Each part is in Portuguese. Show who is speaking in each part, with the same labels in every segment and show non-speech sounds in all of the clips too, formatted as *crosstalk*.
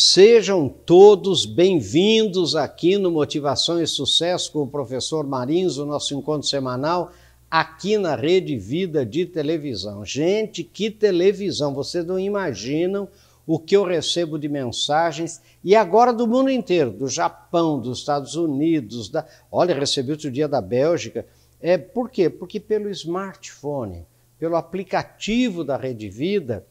Speaker 1: Sejam todos bem-vindos aqui no Motivação e Sucesso com o professor Marins, o nosso encontro semanal aqui na Rede Vida de televisão. Gente, que televisão! Vocês não imaginam o que eu recebo de mensagens e agora do mundo inteiro, do Japão, dos Estados Unidos, da... olha, recebi outro dia da Bélgica. É, por quê? Porque pelo smartphone, pelo aplicativo da Rede Vida,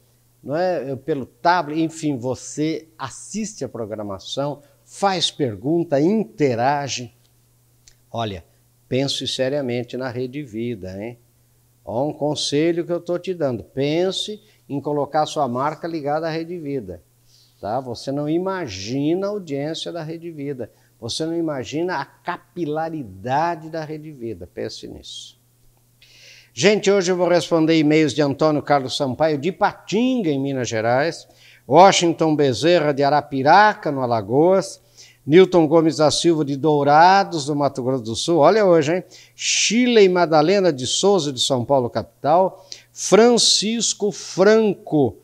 Speaker 1: não é? pelo tablet, enfim, você assiste a programação, faz pergunta, interage. Olha, pense seriamente na Rede Vida, hein? Ó, um conselho que eu estou te dando. Pense em colocar sua marca ligada à Rede Vida. Tá? Você não imagina a audiência da Rede Vida. Você não imagina a capilaridade da Rede Vida. Pense nisso. Gente, hoje eu vou responder e-mails de Antônio Carlos Sampaio, de Patinga, em Minas Gerais, Washington Bezerra, de Arapiraca, no Alagoas, Newton Gomes da Silva, de Dourados, no Mato Grosso do Sul, olha hoje, hein? Chile e Madalena de Souza, de São Paulo, capital, Francisco Franco,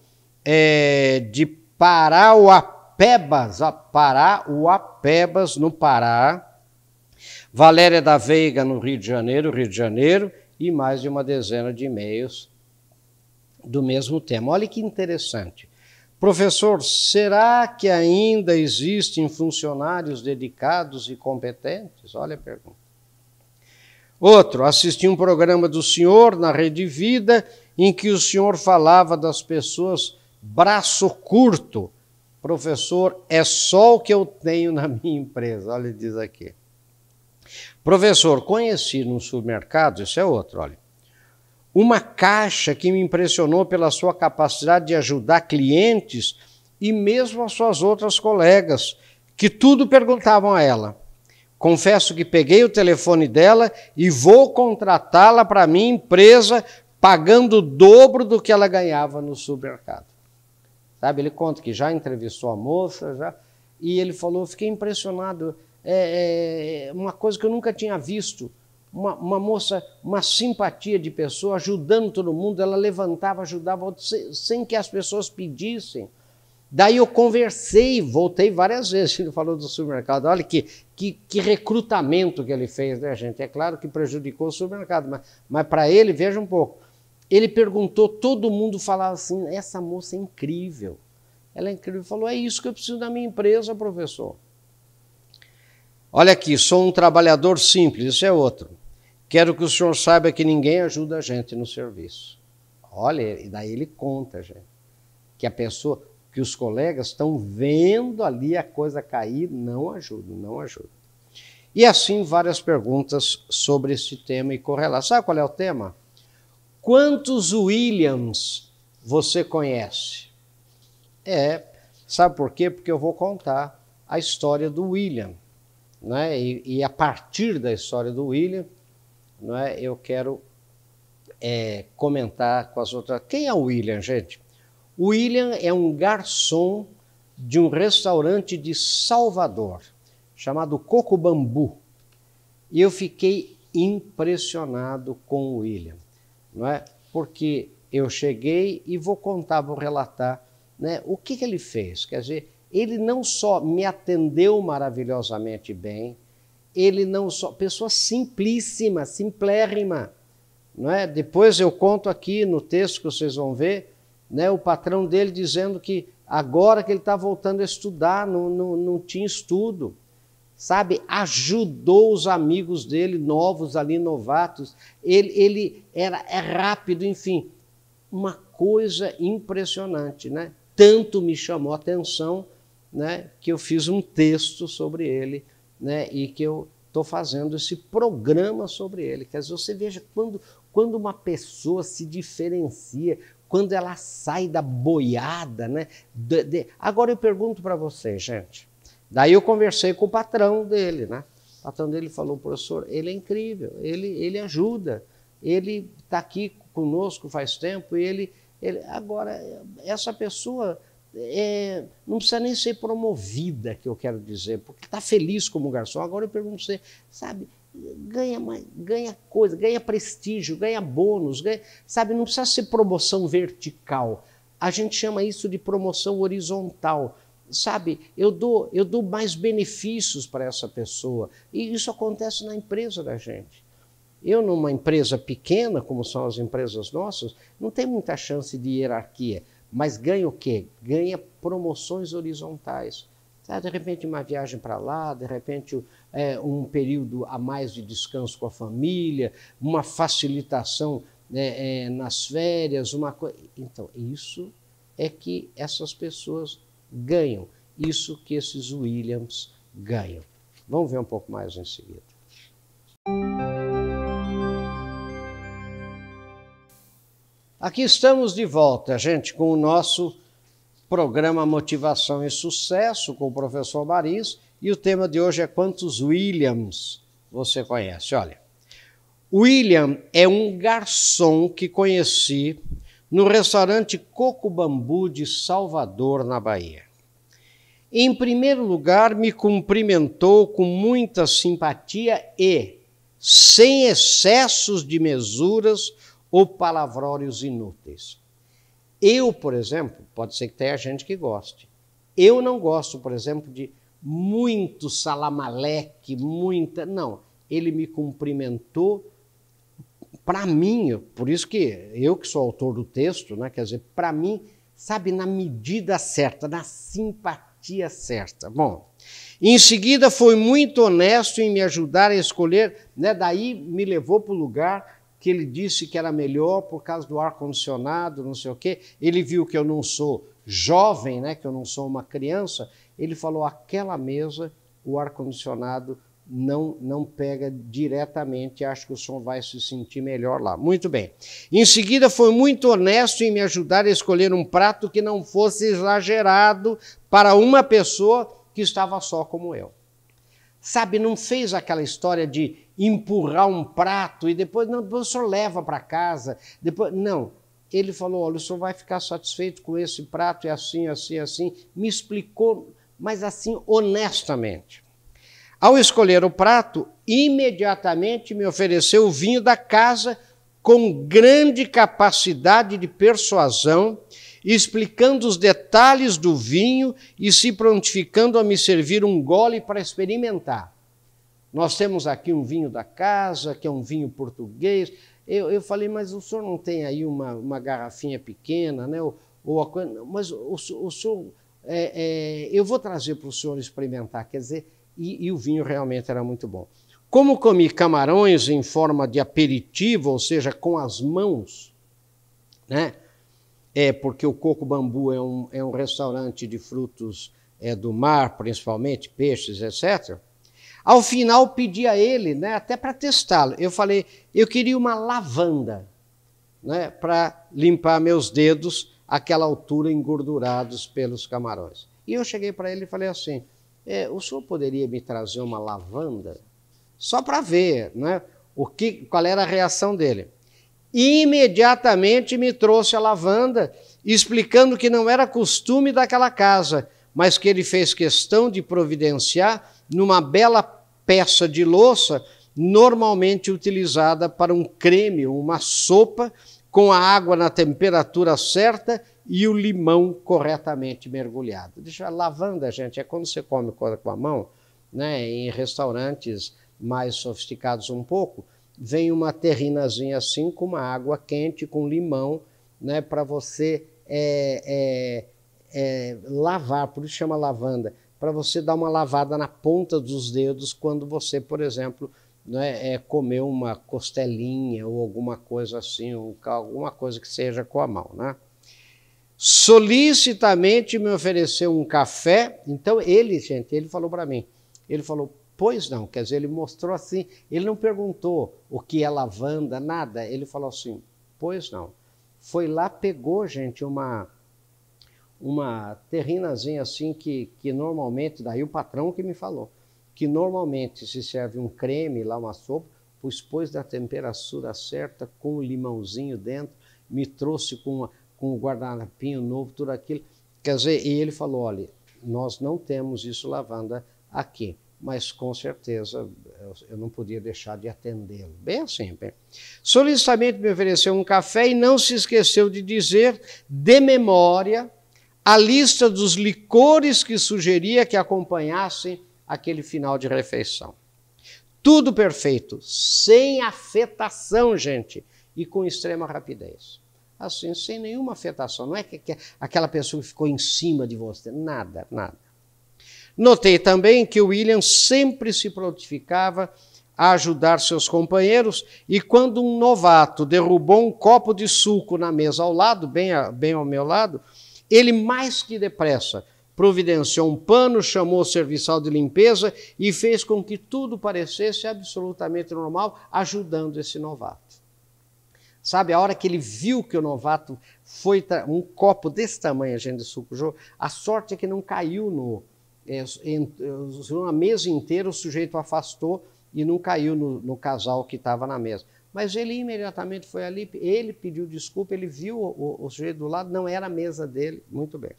Speaker 1: é, de Parauapebas, Parauapebas, no Pará, Valéria da Veiga, no Rio de Janeiro, Rio de Janeiro, e mais de uma dezena de e-mails do mesmo tema. Olha que interessante. Professor, será que ainda existem funcionários dedicados e competentes? Olha a pergunta. Outro, assisti um programa do senhor na Rede Vida em que o senhor falava das pessoas braço curto. Professor, é só o que eu tenho na minha empresa. Olha, diz aqui. Professor, conheci no supermercado, isso é outro, olha, uma caixa que me impressionou pela sua capacidade de ajudar clientes e mesmo as suas outras colegas, que tudo perguntavam a ela. Confesso que peguei o telefone dela e vou contratá-la para minha empresa, pagando o dobro do que ela ganhava no supermercado. Sabe, ele conta que já entrevistou a moça, já, e ele falou: fiquei impressionado é, é, uma coisa que eu nunca tinha visto. Uma, uma, moça, uma simpatia de pessoa, ajudando todo mundo, ela levantava, ajudava sem, que as pessoas pedissem. Daí eu conversei, voltei várias vezes, *laughs* ele falou do supermercado. Olha que, que, que, recrutamento que ele fez, né, gente? É claro que prejudicou o supermercado, mas, mas para ele, veja um pouco. Ele perguntou, todo mundo falava assim: essa moça é incrível. Ela é incrível. Falou: é isso que eu preciso da minha empresa, professor. Olha aqui, sou um trabalhador simples, isso é outro. Quero que o senhor saiba que ninguém ajuda a gente no serviço. Olha, e daí ele conta, gente, que a pessoa, que os colegas estão vendo ali a coisa cair, não ajuda, não ajuda. E assim várias perguntas sobre esse tema e correlação. Sabe qual é o tema? Quantos Williams você conhece? É, sabe por quê? Porque eu vou contar a história do William né? E, e, a partir da história do William, né, eu quero é, comentar com as outras. Quem é o William, gente? O William é um garçom de um restaurante de Salvador, chamado Coco Bambu. E eu fiquei impressionado com o William, não é? Porque eu cheguei e vou contar, vou relatar né, o que, que ele fez. Quer dizer, ele não só me atendeu maravilhosamente bem, ele não só. Pessoa simplíssima, simplérrima. Não é? Depois eu conto aqui no texto que vocês vão ver, né, o patrão dele dizendo que agora que ele está voltando a estudar, não, não, não tinha estudo. Sabe, ajudou os amigos dele, novos ali, novatos. Ele, ele era é rápido, enfim, uma coisa impressionante, né? Tanto me chamou a atenção né, que eu fiz um texto sobre ele né, e que eu estou fazendo esse programa sobre ele. Quer dizer, você veja quando, quando uma pessoa se diferencia, quando ela sai da boiada. Né, de, de... Agora eu pergunto para você, gente. Daí eu conversei com o patrão dele, né? O patrão dele falou, professor, ele é incrível, ele, ele ajuda, ele está aqui conosco faz tempo ele, ele. Agora, essa pessoa é, não precisa nem ser promovida, que eu quero dizer, porque está feliz como garçom. Agora eu pergunto você, sabe, ganha, ganha coisa, ganha prestígio, ganha bônus, ganha, sabe, não precisa ser promoção vertical. A gente chama isso de promoção horizontal. sabe, eu dou, eu dou mais benefícios para essa pessoa. E isso acontece na empresa da gente. Eu, numa empresa pequena, como são as empresas nossas, não tem muita chance de hierarquia, mas ganha o quê? Ganha promoções horizontais. Tá? De repente, uma viagem para lá, de repente, é, um período a mais de descanso com a família, uma facilitação né, é, nas férias, uma coisa. Então, isso é que essas pessoas ganham, isso que esses Williams ganham. Vamos ver um pouco mais em seguida. Aqui estamos de volta, gente, com o nosso programa Motivação e Sucesso com o professor Maris e o tema de hoje é quantos Williams você conhece? Olha, William é um garçom que conheci no restaurante Coco Bambu de Salvador, na Bahia. Em primeiro lugar, me cumprimentou com muita simpatia e, sem excessos de mesuras, ou palavrórios inúteis. Eu, por exemplo, pode ser que tenha gente que goste. Eu não gosto, por exemplo, de muito salamaleque, muita. Não, ele me cumprimentou. Para mim, por isso que eu que sou autor do texto, né, quer dizer, para mim, sabe, na medida certa, na simpatia certa. Bom, em seguida foi muito honesto em me ajudar a escolher, né, daí me levou para o lugar que ele disse que era melhor por causa do ar-condicionado, não sei o quê. Ele viu que eu não sou jovem, né, que eu não sou uma criança. Ele falou: aquela mesa, o ar-condicionado não, não pega diretamente, acho que o som vai se sentir melhor lá. Muito bem. Em seguida, foi muito honesto em me ajudar a escolher um prato que não fosse exagerado para uma pessoa que estava só como eu. Sabe, não fez aquela história de empurrar um prato e depois, não, depois o senhor leva para casa. Depois, não. Ele falou: olha, o senhor vai ficar satisfeito com esse prato, é assim, assim, assim. Me explicou, mas assim, honestamente. Ao escolher o prato, imediatamente me ofereceu o vinho da casa com grande capacidade de persuasão, explicando os detalhes do vinho e se prontificando a me servir um gole para experimentar. Nós temos aqui um vinho da casa, que é um vinho português. Eu, eu falei, mas o senhor não tem aí uma, uma garrafinha pequena, né? Ou, ou mas o, o senhor, é, é, eu vou trazer para o senhor experimentar. Quer dizer, e, e o vinho realmente era muito bom. Como comi camarões em forma de aperitivo, ou seja, com as mãos, né? É porque o Coco Bambu é um, é um restaurante de frutos é, do mar, principalmente, peixes, etc. Ao final, pedi a ele, né, até para testá-lo, eu falei, eu queria uma lavanda né, para limpar meus dedos àquela altura engordurados pelos camarões. E eu cheguei para ele e falei assim, é, o senhor poderia me trazer uma lavanda? Só para ver né, o que, qual era a reação dele. Imediatamente me trouxe a lavanda, explicando que não era costume daquela casa, mas que ele fez questão de providenciar numa bela peça de louça, normalmente utilizada para um creme, uma sopa, com a água na temperatura certa e o limão corretamente mergulhado. Deixa lavanda, gente, é quando você come com a mão, né, em restaurantes mais sofisticados um pouco, vem uma terrinazinha assim com uma água quente com limão, né, para você é, é, é, lavar, por isso chama lavanda para você dar uma lavada na ponta dos dedos quando você, por exemplo, né, é, comer uma costelinha ou alguma coisa assim, ou alguma coisa que seja com a mão. Né? Solicitamente me ofereceu um café, então ele, gente, ele falou para mim, ele falou, pois não, quer dizer, ele mostrou assim, ele não perguntou o que é lavanda, nada, ele falou assim, pois não. Foi lá, pegou, gente, uma uma terrinazinha assim que, que normalmente, daí o patrão que me falou, que normalmente se serve um creme lá, uma sopa, pois pôs da temperatura certa, com o limãozinho dentro, me trouxe com, com o guardanapinho novo, tudo aquilo. Quer dizer, e ele falou, olha, nós não temos isso lavanda aqui, mas com certeza eu não podia deixar de atendê-lo. Bem assim, bem. Solicitamente me ofereceu um café e não se esqueceu de dizer, de memória, a lista dos licores que sugeria que acompanhassem aquele final de refeição. Tudo perfeito, sem afetação, gente, e com extrema rapidez. Assim, sem nenhuma afetação. Não é que, que aquela pessoa ficou em cima de você, nada, nada. Notei também que o William sempre se prontificava a ajudar seus companheiros e quando um novato derrubou um copo de suco na mesa ao lado, bem, a, bem ao meu lado, ele mais que depressa providenciou um pano, chamou o serviçal de limpeza e fez com que tudo parecesse absolutamente normal, ajudando esse novato. Sabe, a hora que ele viu que o novato foi um copo desse tamanho, gente sucujou, a sorte é que não caiu no. É, uma mesa inteira o sujeito afastou e não caiu no, no casal que estava na mesa. Mas ele imediatamente foi ali, ele pediu desculpa, ele viu o, o, o sujeito do lado, não era a mesa dele, muito bem.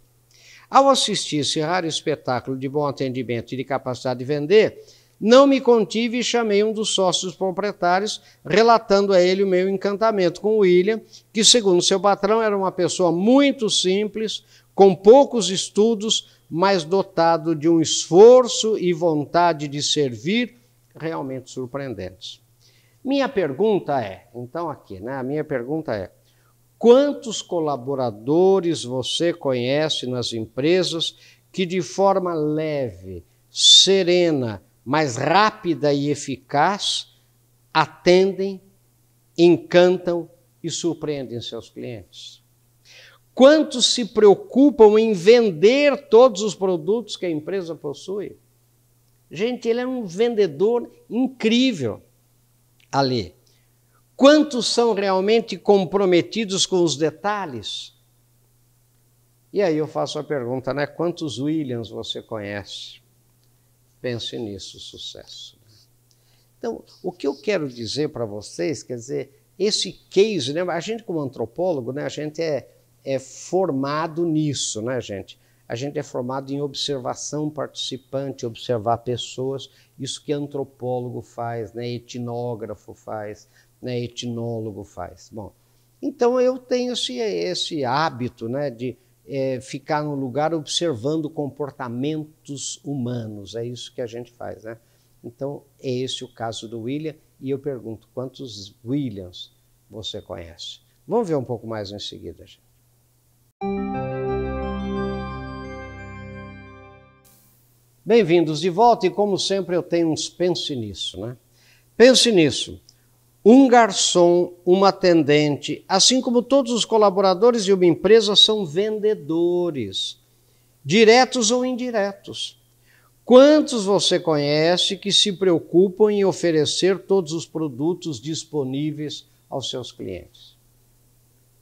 Speaker 1: Ao assistir esse raro espetáculo de bom atendimento e de capacidade de vender, não me contive e chamei um dos sócios proprietários, relatando a ele o meu encantamento com William, que, segundo seu patrão, era uma pessoa muito simples, com poucos estudos, mas dotado de um esforço e vontade de servir realmente surpreendentes. Minha pergunta é, então aqui, né? A minha pergunta é: Quantos colaboradores você conhece nas empresas que, de forma leve, serena, mais rápida e eficaz, atendem, encantam e surpreendem seus clientes? Quantos se preocupam em vender todos os produtos que a empresa possui? Gente, ele é um vendedor incrível ali. Quantos são realmente comprometidos com os detalhes? E aí eu faço a pergunta, né? Quantos Williams você conhece? Pense nisso, sucesso. Então, o que eu quero dizer para vocês, quer dizer, esse case, né? A gente como antropólogo, né? A gente é, é formado nisso, né, gente? A gente é formado em observação participante, observar pessoas, isso que antropólogo faz, né? etnógrafo faz, né, etnólogo faz. Bom, então eu tenho esse, esse hábito né, de é, ficar no lugar observando comportamentos humanos. É isso que a gente faz. Né? Então, é esse o caso do William. E eu pergunto: quantos Williams você conhece? Vamos ver um pouco mais em seguida, gente. Bem-vindos de volta, e como sempre eu tenho uns pense nisso, né? Pense nisso um garçom, uma atendente, assim como todos os colaboradores de uma empresa são vendedores, diretos ou indiretos. Quantos você conhece que se preocupam em oferecer todos os produtos disponíveis aos seus clientes?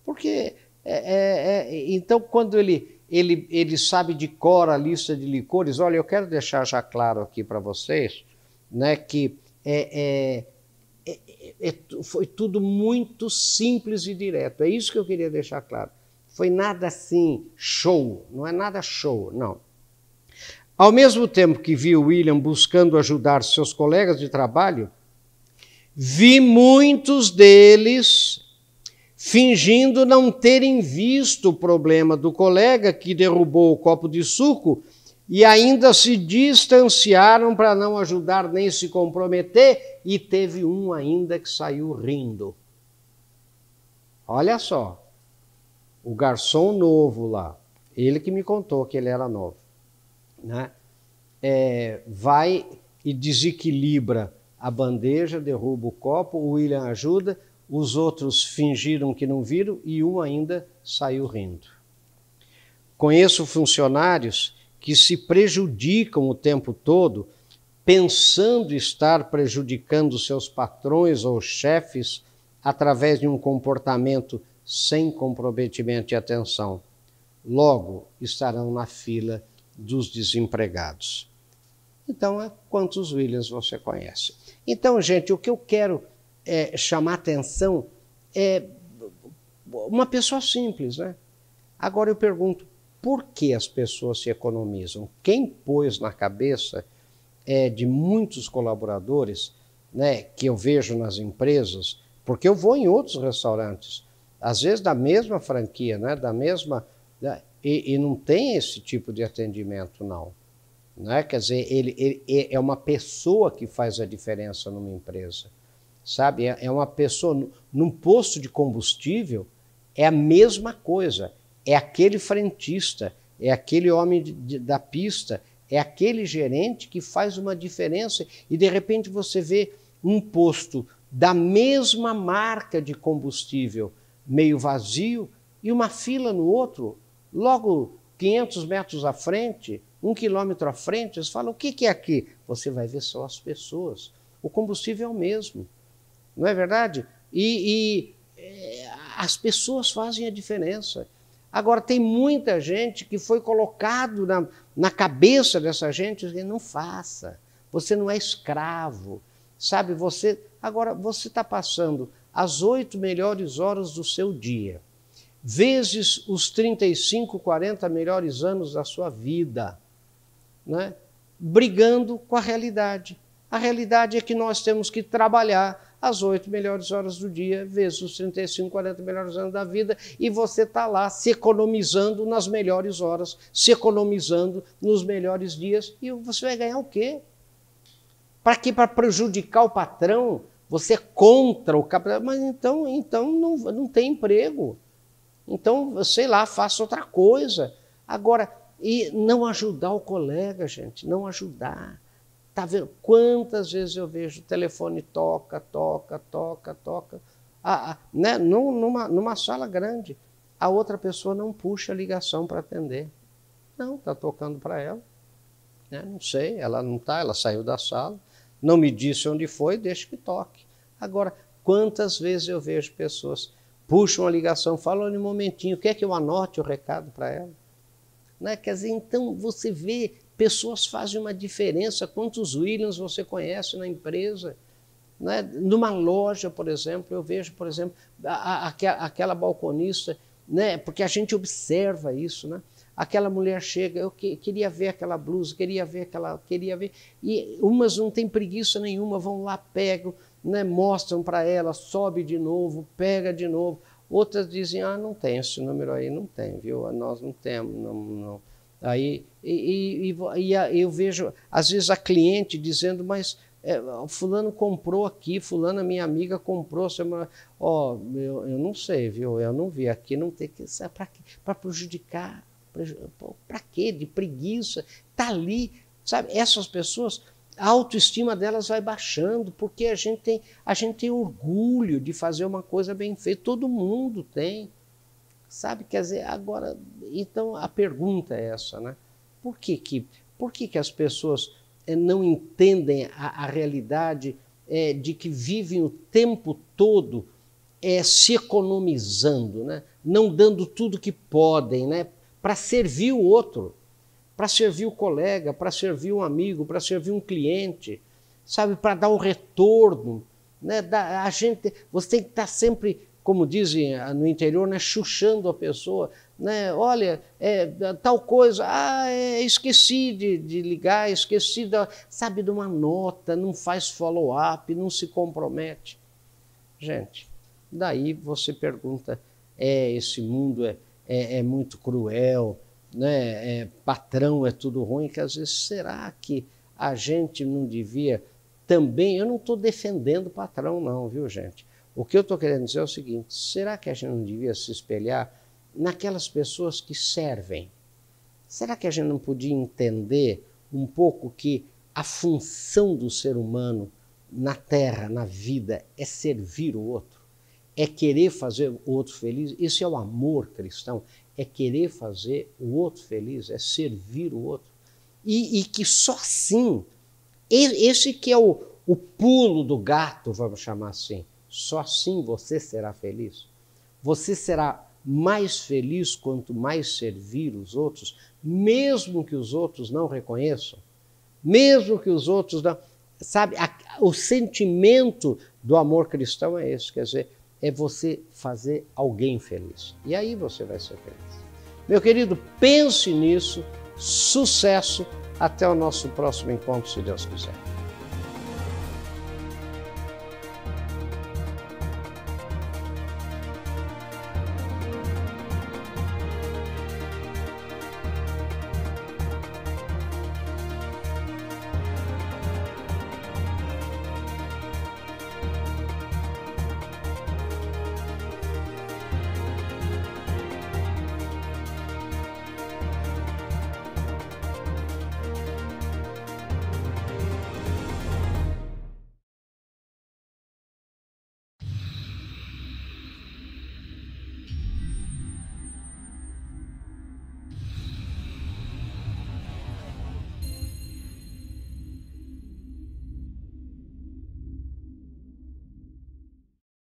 Speaker 1: Porque, é, é, é, então, quando ele, ele, ele sabe de cor a lista de licores, olha, eu quero deixar já claro aqui para vocês né, que é, é é, é, foi tudo muito simples e direto. É isso que eu queria deixar claro. Foi nada assim, show, não é nada show, não. Ao mesmo tempo que vi William buscando ajudar seus colegas de trabalho, vi muitos deles fingindo não terem visto o problema do colega que derrubou o copo de suco e ainda se distanciaram para não ajudar nem se comprometer, e teve um ainda que saiu rindo. Olha só, o garçom novo lá, ele que me contou que ele era novo, né? É, vai e desequilibra a bandeja, derruba o copo, o William ajuda, os outros fingiram que não viram e um ainda saiu rindo. Conheço funcionários que se prejudicam o tempo todo, pensando estar prejudicando seus patrões ou chefes através de um comportamento sem comprometimento e atenção. Logo estarão na fila dos desempregados. Então, quantos Williams você conhece? Então, gente, o que eu quero é, chamar atenção é uma pessoa simples, né? Agora eu pergunto, por que as pessoas se economizam? Quem pôs na cabeça é, de muitos colaboradores, né, que eu vejo nas empresas, porque eu vou em outros restaurantes, às vezes da mesma franquia, né, da mesma. Né, E, e, não tem esse tipo de atendimento, não. não é? Quer dizer, ele, ele, é uma pessoa que faz a diferença numa empresa. Sabe? É, é uma pessoa. Num posto de combustível, é a mesma coisa. É aquele frentista, é aquele homem de, de, da pista, é aquele gerente que faz uma diferença. E de repente você vê um posto da mesma marca de combustível meio vazio e uma fila no outro, logo 500 metros à frente, um quilômetro à frente, eles falam: o que é aqui? Você vai ver só as pessoas. O combustível é o mesmo, não é verdade? E, e é, as pessoas fazem a diferença. Agora, tem muita gente que foi colocado na, na cabeça dessa gente que não faça. Você não é escravo. Sabe, você. Agora, você está passando as oito melhores horas do seu dia, vezes os 35, 40 melhores anos da sua vida, né? brigando com a realidade. A realidade é que nós temos que trabalhar as oito melhores horas do dia, vezes os 35, 40 melhores anos da vida, e você está lá se economizando nas melhores horas, se economizando nos melhores dias, e você vai ganhar o quê? Para quê? Para prejudicar o patrão? Você é contra o capital, mas então, então não, não tem emprego. Então, sei lá, faça outra coisa. Agora, e não ajudar o colega, gente, não ajudar. Tá vendo? Quantas vezes eu vejo o telefone toca, toca, toca, toca. Ah, ah, né? numa, numa sala grande, a outra pessoa não puxa a ligação para atender. Não, está tocando para ela. Né? Não sei, ela não está, ela saiu da sala não me disse onde foi, deixa que toque. Agora, quantas vezes eu vejo pessoas puxam a ligação, falam um momentinho, quer que eu anote o recado para ela? Né? Quer dizer, então você vê, pessoas fazem uma diferença. Quantos Williams você conhece na empresa? Né? Numa loja, por exemplo, eu vejo, por exemplo, a, a, aquela balconista, né? porque a gente observa isso, né? aquela mulher chega, eu que, queria ver aquela blusa, queria ver aquela, queria ver. E umas não têm preguiça nenhuma, vão lá, pegam, né, mostram para ela, sobe de novo, pega de novo. Outras dizem, ah, não tem esse número aí, não tem, viu? Nós não temos, não, não. Aí, e, e, e, eu vejo, às vezes, a cliente dizendo, mas é, fulano comprou aqui, fulana minha amiga comprou, ó, oh, eu, eu não sei, viu? Eu não vi aqui, não tem que, para prejudicar para quê? De preguiça. Está ali, sabe? Essas pessoas, a autoestima delas vai baixando, porque a gente tem, a gente tem orgulho de fazer uma coisa bem feita. Todo mundo tem. Sabe? Quer dizer, agora, então a pergunta é essa, né? Por que, que, por que, que as pessoas é, não entendem a, a realidade é, de que vivem o tempo todo é, se economizando, né? não dando tudo que podem, né? para servir o outro, para servir o colega, para servir um amigo, para servir um cliente, sabe, para dar um retorno. Né? Da, a gente, você tem que estar tá sempre, como dizem no interior, né, chuchando a pessoa. Né? Olha, é, tal coisa, ah, é, esqueci de, de ligar, esqueci, da, sabe, de uma nota, não faz follow-up, não se compromete. Gente, daí você pergunta, é, esse mundo é é, é muito cruel, né? É, patrão é tudo ruim, que às vezes será que a gente não devia também. Eu não estou defendendo patrão, não, viu, gente? O que eu estou querendo dizer é o seguinte: será que a gente não devia se espelhar naquelas pessoas que servem? Será que a gente não podia entender um pouco que a função do ser humano na terra, na vida, é servir o outro? é querer fazer o outro feliz. Isso é o amor cristão. É querer fazer o outro feliz, é servir o outro. E, e que só assim, esse que é o, o pulo do gato, vamos chamar assim, só assim você será feliz. Você será mais feliz quanto mais servir os outros, mesmo que os outros não reconheçam, mesmo que os outros não. Sabe, a, o sentimento do amor cristão é esse, quer dizer, é você fazer alguém feliz. E aí você vai ser feliz. Meu querido, pense nisso. Sucesso. Até o nosso próximo encontro, se Deus quiser.